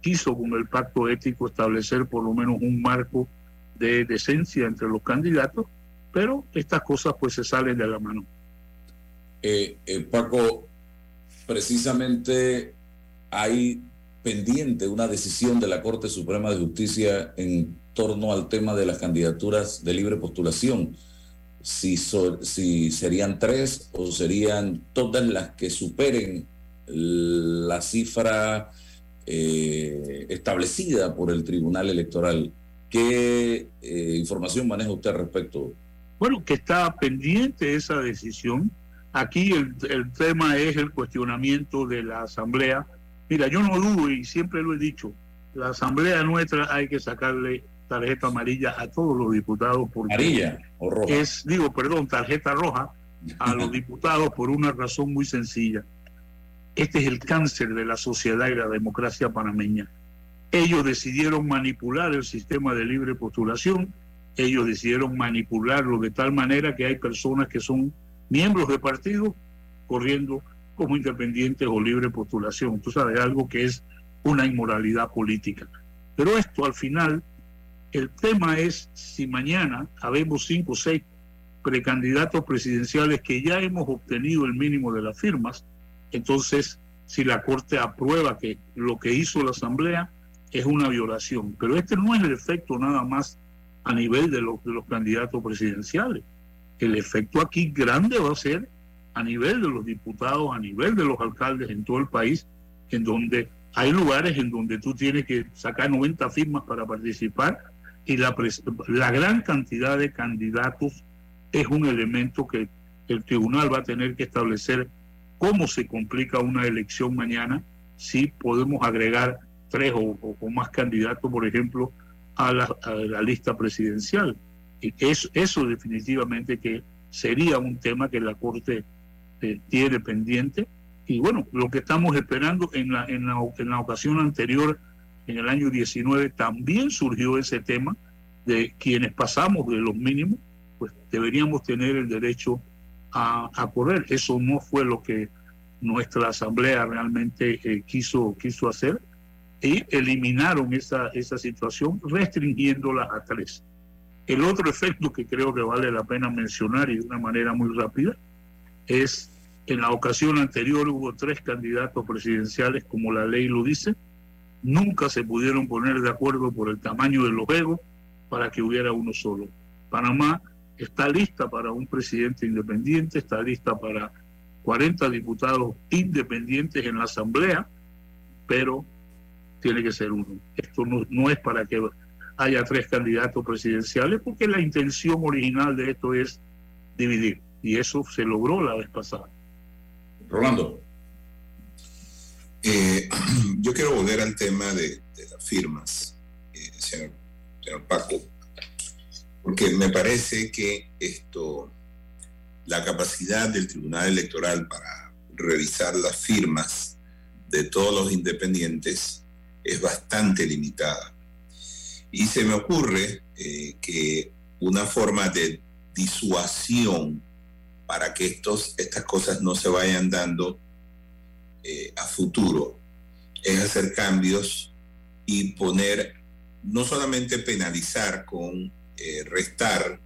quiso con el pacto ético establecer por lo menos un marco de decencia entre los candidatos, pero estas cosas pues se salen de la mano. Eh, Paco, precisamente hay pendiente una decisión de la Corte Suprema de Justicia en torno al tema de las candidaturas de libre postulación. Si, si serían tres o serían todas las que superen la cifra eh, establecida por el Tribunal Electoral. ¿Qué eh, información maneja usted al respecto? Bueno, que está pendiente esa decisión Aquí el, tema es el cuestionamiento de la Asamblea. Mira, yo no dudo y siempre lo he dicho, la Asamblea nuestra hay que sacarle tarjeta amarilla a todos los diputados. Porque ¿Amarilla o roja? Es, digo, perdón, tarjeta roja a los diputados por una razón muy sencilla. Este es el cáncer de la sociedad y la democracia panameña. Ellos decidieron manipular el sistema de libre postulación, ellos decidieron manipularlo de tal manera que hay personas que son miembros de partido corriendo como independientes o libre postulación. Tú sabes, algo que es una inmoralidad política. Pero esto al final, el tema es si mañana habemos cinco o seis precandidatos presidenciales que ya hemos obtenido el mínimo de las firmas, entonces si la Corte aprueba que lo que hizo la Asamblea es una violación. Pero este no es el efecto nada más a nivel de los, de los candidatos presidenciales el efecto aquí grande va a ser a nivel de los diputados, a nivel de los alcaldes en todo el país, en donde hay lugares en donde tú tienes que sacar 90 firmas para participar y la, la gran cantidad de candidatos es un elemento que el tribunal va a tener que establecer cómo se complica una elección mañana si podemos agregar tres o, más candidatos, por ejemplo, a la lista presidencial. Eso, eso definitivamente que sería un tema que la Corte eh, tiene pendiente. Y bueno, lo que estamos esperando en la, en, la, en la ocasión anterior, en el año 19, también surgió ese tema de quienes pasamos de los mínimos, pues deberíamos tener el derecho a, correr. Eso no fue lo que nuestra asamblea realmente eh, quiso, quiso hacer y eliminaron esa, esa situación restringiéndola a tres. El otro efecto que creo que vale la pena mencionar y de una manera muy rápida es en la ocasión anterior hubo tres candidatos presidenciales, como la ley lo dice, nunca se pudieron poner de acuerdo por el tamaño de los egos para que hubiera uno solo. Panamá está lista para un presidente independiente, está lista para 40 diputados independientes en la Asamblea, pero tiene que ser uno. Esto no, no es para que haya tres candidatos presidenciales, porque la intención original de esto es dividir. Y eso se logró la vez pasada. Rolando. Eh, yo quiero volver al tema de, las firmas, eh, señor, Paco, porque me parece que esto, la capacidad del Tribunal Electoral para revisar las firmas de todos los independientes es bastante limitada. Y se me ocurre eh, que una forma de disuasión para que estos, estas cosas no se vayan dando eh, a futuro es hacer cambios y poner, no solamente penalizar con eh, restar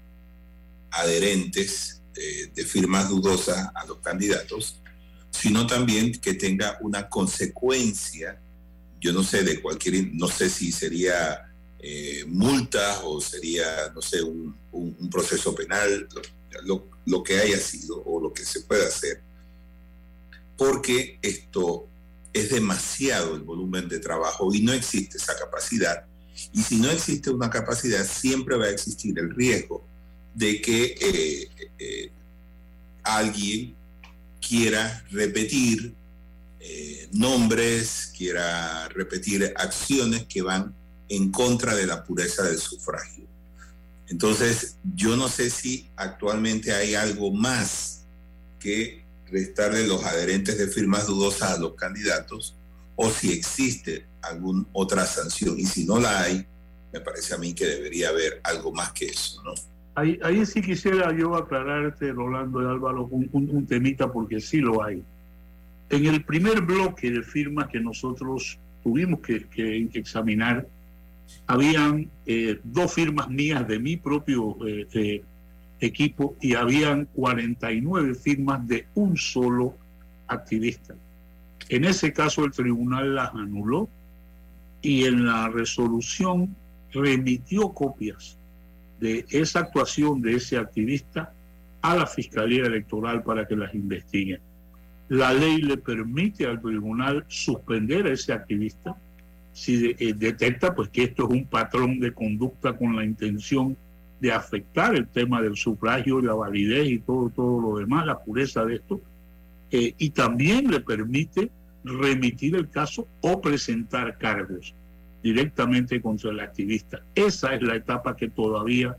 adherentes de firmas dudosas a los candidatos, sino también que tenga una consecuencia, yo no sé, de cualquier, no sé si sería eh, multas o sería, no sé, un, proceso penal, lo, que haya sido o lo que se pueda hacer. Porque esto, es demasiado el volumen de trabajo y no existe esa capacidad. Y si no existe una capacidad, siempre va a existir el riesgo de que eh, eh, alguien quiera repetir eh, nombres, quiera repetir acciones que van en contra de la pureza del sufragio. Entonces, yo no sé si actualmente hay algo más que restarle los adherentes de firmas dudosas a los candidatos o si existe alguna otra sanción. Y si no la hay, me parece a mí que debería haber algo más que eso, ¿no? Ahí, ahí sí quisiera yo aclararte, Rolando y Álvaro, un, un, temita porque sí lo hay. En el primer bloque de firmas que nosotros tuvimos que, que, examinar, habían eh, dos firmas mías de mi propio eh, equipo y habían 49 firmas de un solo activista. En ese caso el tribunal las anuló y en la resolución remitió copias de esa actuación de ese activista a la Fiscalía Electoral para que las investigue. La ley le permite al tribunal suspender a ese activista si eh, detecta pues que esto es un patrón de conducta con la intención de afectar el tema del sufragio, la validez y todo, todo lo demás, la pureza de esto, eh, y también le permite remitir el caso o presentar cargos directamente contra el activista. Esa es la etapa que todavía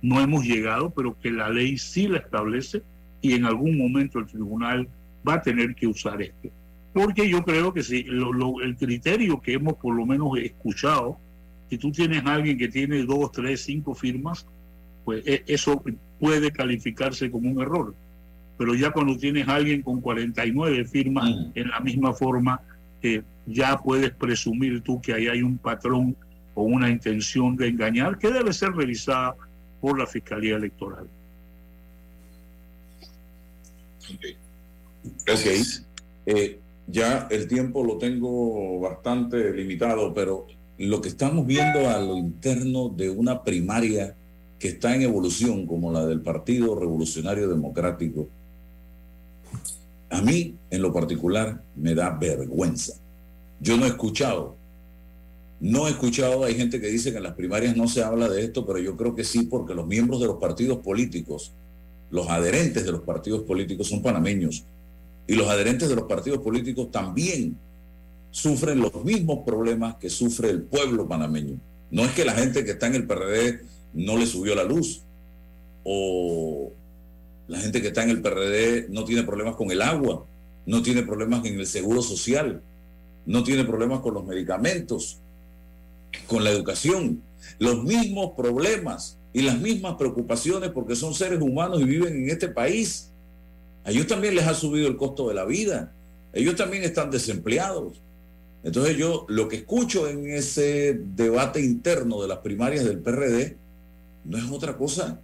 no hemos llegado, pero que la ley sí la establece y en algún momento el tribunal va a tener que usar esto. Porque yo creo que si el criterio que hemos por lo menos escuchado, si tú tienes a alguien que tiene dos, tres, cinco firmas, pues e, eso puede calificarse como un error. Pero ya cuando tienes a alguien con 49 firmas mm. en la misma forma, eh, ya puedes presumir tú que ahí hay un patrón o una intención de engañar que debe ser revisada por la Fiscalía Electoral. Gracias. Eh, ya el tiempo lo tengo bastante limitado, pero lo que estamos viendo a lo interno de una primaria que está en evolución, como la del Partido Revolucionario Democrático, a mí en lo particular me da vergüenza. Yo no he escuchado, no he escuchado, hay gente que dice que en las primarias no se habla de esto, pero yo creo que sí, porque los miembros de los partidos políticos, los adherentes de los partidos políticos son panameños, y los adherentes de los partidos políticos también sufren los mismos problemas que sufre el pueblo panameño. No es que la gente que está en el PRD no le subió la luz. O la gente que está en el PRD no tiene problemas con el agua, no tiene problemas en el seguro social, no tiene problemas con los medicamentos, con la educación. Los mismos problemas y las mismas preocupaciones porque son seres humanos y viven en este país. A ellos también les ha subido el costo de la vida. Ellos también están desempleados. Entonces yo lo que escucho en ese debate interno de las primarias del PRD no es otra cosa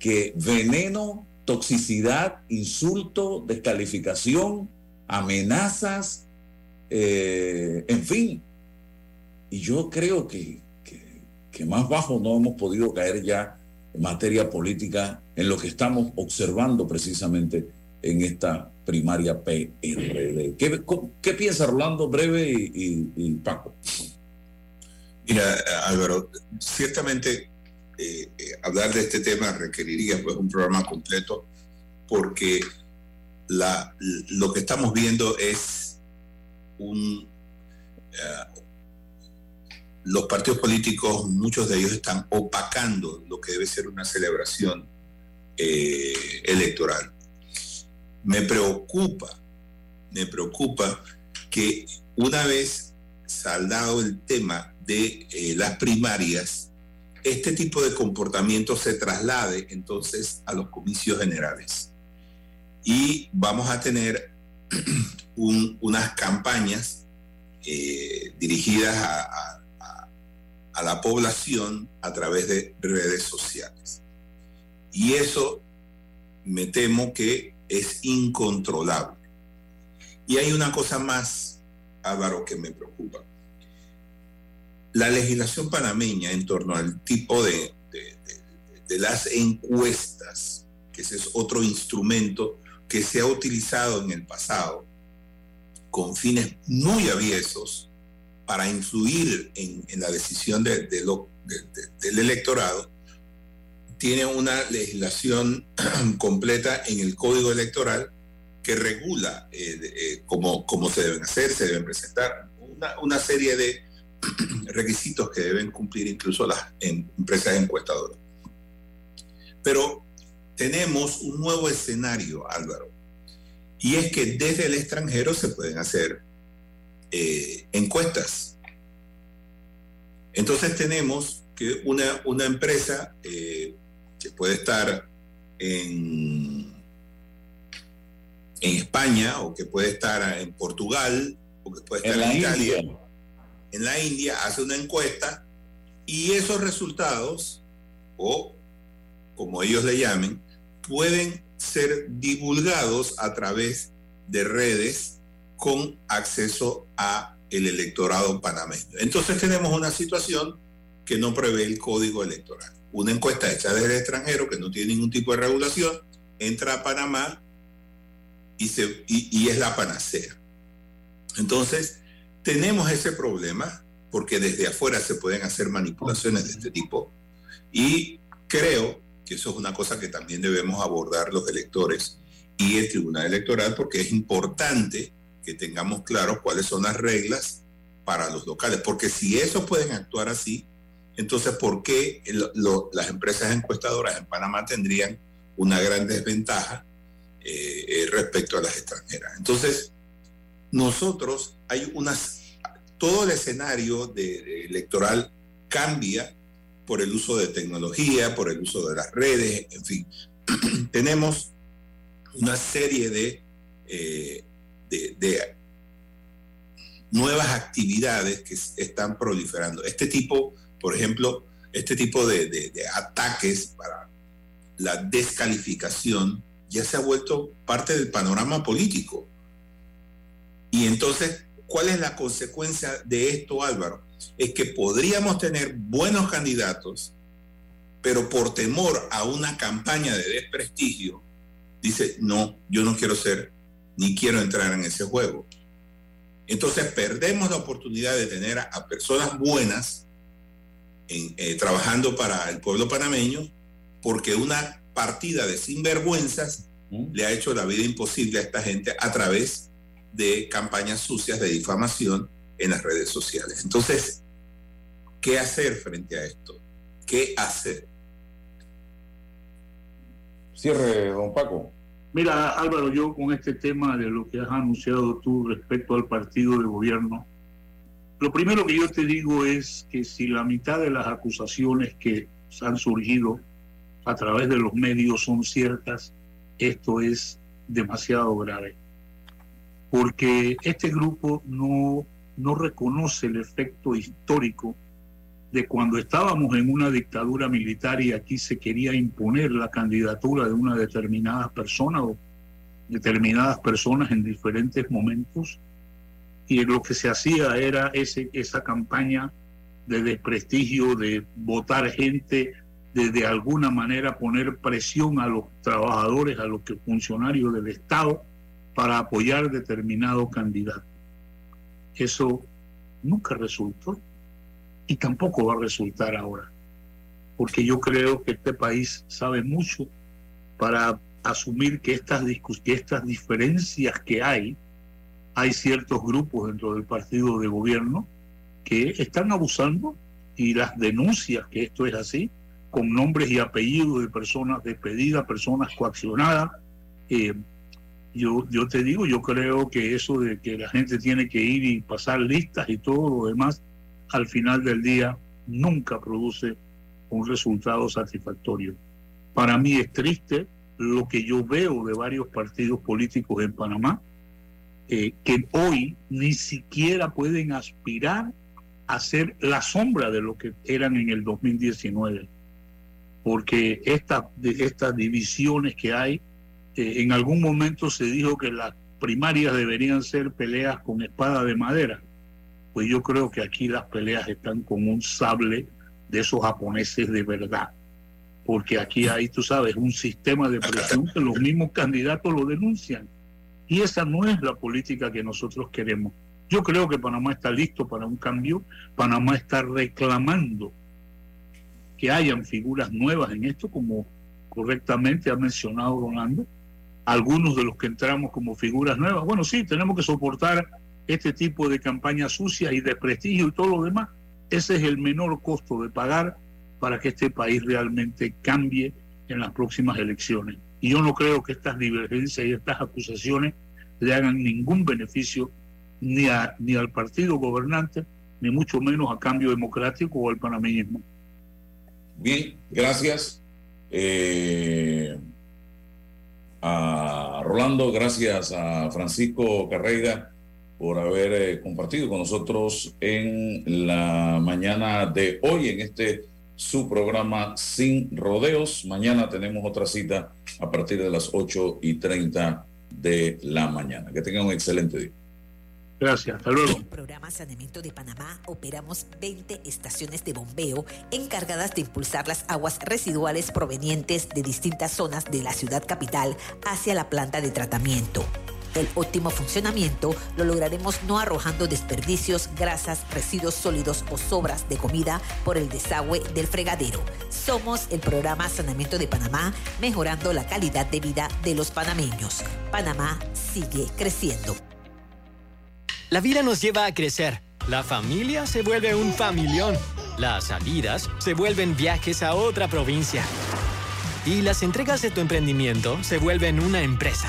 que veneno, toxicidad, insulto, descalificación, amenazas, eh, en fin. Y yo creo que, que, más bajo no hemos podido caer ya en materia política en lo que estamos observando precisamente en esta primaria PRD. ¿Qué, qué piensa Rolando Breve y, y Paco? Mira, Álvaro, ciertamente eh, eh, hablar de este tema requeriría pues un programa completo porque la, lo que estamos viendo es un... Eh, los partidos políticos, muchos de ellos están opacando lo que debe ser una celebración electoral. Me preocupa, me preocupa que una vez saldado el tema de las primarias, este tipo de comportamiento se traslade entonces a los comicios generales. Y vamos a tener unas campañas eh, dirigidas a, la población a través de redes sociales. Y eso me temo que es incontrolable. Y hay una cosa más, Álvaro, que me preocupa la legislación panameña en torno al tipo de, de, las encuestas, que ese es otro instrumento que se ha utilizado en el pasado, con fines muy aviesos para influir en, la decisión de, del electorado, tiene una legislación completa en el código electoral que regula eh, eh, cómo, se deben hacer, se deben presentar, una, serie de requisitos que deben cumplir incluso las empresas encuestadoras. Pero tenemos un nuevo escenario, Álvaro, y es que desde el extranjero se pueden hacer eh, encuestas. Entonces tenemos que una, una empresa que puede estar en en España o que puede estar en Portugal o que puede estar en, Italia, en la India, hace una encuesta y esos resultados, o como ellos le llamen, pueden ser divulgados a través de redes con acceso a el electorado panameño. Entonces tenemos una situación que no prevé el código electoral. Una encuesta hecha desde el extranjero que no tiene ningún tipo de regulación, entra a Panamá y, es la panacea. Entonces, tenemos ese problema porque desde afuera se pueden hacer manipulaciones de este tipo y creo que eso es una cosa que también debemos abordar los electores y el Tribunal Electoral porque es importante que tengamos claro cuáles son las reglas para los locales, porque si esos pueden actuar así, entonces ¿por qué las empresas encuestadoras en Panamá tendrían una gran desventaja eh, eh, respecto a las extranjeras. Entonces, nosotros hay unas, todo el escenario de, electoral cambia por el uso de tecnología, por el uso de las redes, en fin. Tenemos una serie de, eh, de, nuevas actividades que están proliferando. Este tipo, por ejemplo, este tipo de ataques para la descalificación ya se ha vuelto parte del panorama político. Y entonces, ¿cuál es la consecuencia de esto, Álvaro? Es que podríamos tener buenos candidatos, pero por temor a una campaña de desprestigio, dice, no, yo no quiero ser, ni quiero entrar en ese juego. Entonces perdemos la oportunidad de tener a, personas buenas eh, trabajando para el pueblo panameño porque una partida de sinvergüenzas ¿Mm? le ha hecho la vida imposible a esta gente a través de campañas sucias de difamación en las redes sociales. Entonces, ¿qué hacer frente a esto? ¿Qué hacer? Cierre, don Paco. Mira, Álvaro, yo con este tema de lo que has anunciado tú respecto al partido de gobierno, lo primero que yo te digo es que si la mitad de las acusaciones que han surgido a través de los medios son ciertas, esto es demasiado grave. Porque este grupo no, no reconoce el efecto histórico de cuando estábamos en una dictadura militar y aquí se quería imponer la candidatura de una determinada persona o determinadas personas en diferentes momentos. Y lo que se hacía era ese, esa campaña de desprestigio, de votar gente de, alguna manera poner presión a los trabajadores, a los funcionarios del Estado para apoyar determinado candidato. Eso nunca resultó y tampoco va a resultar ahora, porque yo creo que este país sabe mucho para asumir que estas, que estas diferencias que hay, hay ciertos grupos dentro del partido de gobierno que están abusando y las denuncias que esto es así con nombres y apellidos de personas despedidas, personas coaccionadas. Eh, yo, yo te digo, yo creo que eso de que la gente tiene que ir y pasar listas y todo lo demás, al final del día nunca produce un resultado satisfactorio. Para mí es triste lo que yo veo de varios partidos políticos en Panamá, eh, que hoy ni siquiera pueden aspirar a ser la sombra de lo que eran en el 2019 porque estas estas divisiones que hay, en algún momento se dijo que las primarias deberían ser peleas con espada de madera. Pues yo creo que aquí las peleas están con un sable de esos japoneses de verdad. Porque aquí hay, tú sabes, un sistema de presión que los mismos candidatos lo denuncian. Y esa no es la política que nosotros queremos. Yo creo que Panamá está listo para un cambio. Panamá está reclamando que hayan figuras nuevas en esto, como correctamente ha mencionado Rolando. Algunos de los que entramos como figuras nuevas, bueno, sí, tenemos que soportar este tipo de campañas sucias y de prestigio y todo lo demás. Ese es el menor costo de pagar para que este país realmente cambie en las próximas elecciones. Y yo no creo que estas divergencias y estas acusaciones le hagan ningún beneficio ni, a, ni al partido gobernante, ni mucho menos a cambio democrático o al panameñismo. Bien, gracias. Eh, a Rolando, gracias a Francisco Carreira por haber eh, compartido con nosotros en la mañana de hoy en este su programa Sin Rodeos. Mañana tenemos otra cita a partir de las 8 y 30 de la mañana. Que tengan un excelente día. Gracias, hasta luego. En programa Saneamiento de Panamá operamos 20 estaciones de bombeo encargadas de impulsar las aguas residuales provenientes de distintas zonas de la ciudad capital hacia la planta de tratamiento. El óptimo funcionamiento lo lograremos no arrojando desperdicios, grasas, residuos sólidos o sobras de comida por el desagüe del fregadero. Somos el programa Saneamiento de Panamá, mejorando la calidad de vida de los panameños. Panamá sigue creciendo. La vida nos lleva a crecer. La familia se vuelve un familión. Las salidas se vuelven viajes a otra provincia. Y las entregas de tu emprendimiento se vuelven una empresa.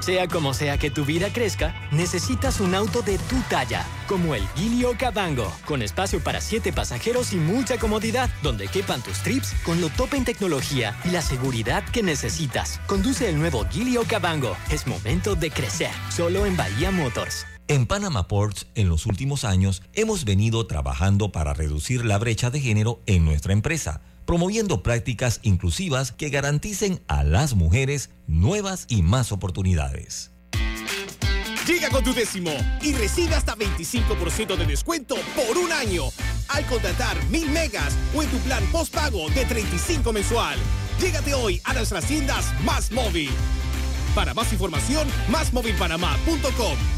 Sea como sea que tu vida crezca, necesitas un auto de tu talla, como el Gilio Cabango, con espacio para siete pasajeros y mucha comodidad, donde quepan tus trips con lo top en tecnología y la seguridad que necesitas. Conduce el nuevo Gilio Cabango. Es momento de crecer, solo en Bahía Motors. En Panama Ports, en los últimos años, hemos venido trabajando para reducir la brecha de género en nuestra empresa, promoviendo prácticas inclusivas que garanticen a las mujeres nuevas y más oportunidades. Llega con tu décimo y recibe hasta 25% de descuento por un año al contratar mil megas o en tu plan postpago de 35 mensual. Llégate hoy a nuestras tiendas Más Móvil. Para más información, másmóvilpanamá.com.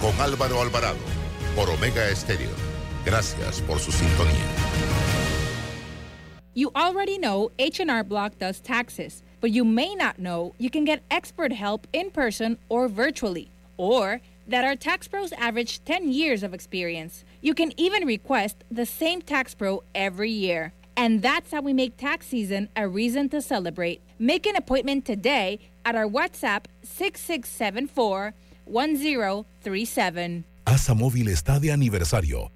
con Álvaro Alvarado por Omega Estéreo. Gracias por su sintonía. You already know H&R Block does taxes, but you may not know you can get expert help in person or virtually, or that our tax pros average 10 years of experience. You can even request the same tax pro every year. And that's how we make tax season a reason to celebrate. Make an appointment today at our WhatsApp 6674 1037. ASA Móvil está de aniversario